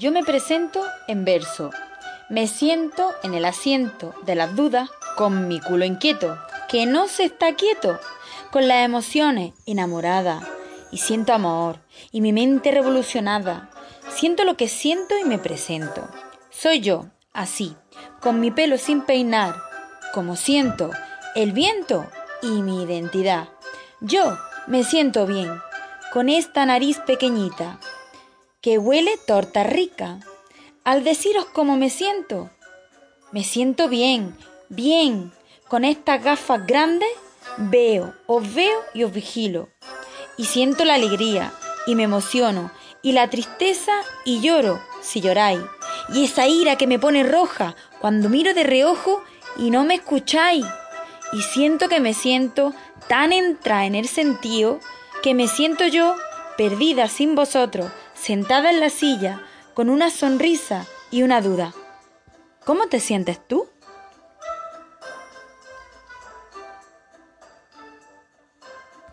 Yo me presento en verso. Me siento en el asiento de las dudas con mi culo inquieto, que no se está quieto, con las emociones enamorada. Y siento amor, y mi mente revolucionada. Siento lo que siento y me presento. Soy yo, así, con mi pelo sin peinar, como siento el viento y mi identidad. Yo me siento bien, con esta nariz pequeñita, que huele torta rica. Al deciros cómo me siento, me siento bien, bien. Con estas gafas grandes veo, os veo y os vigilo. Y siento la alegría y me emociono, y la tristeza y lloro si lloráis. Y esa ira que me pone roja cuando miro de reojo y no me escucháis. Y siento que me siento tan entra en el sentido que me siento yo perdida sin vosotros, sentada en la silla, con una sonrisa y una duda. ¿Cómo te sientes tú?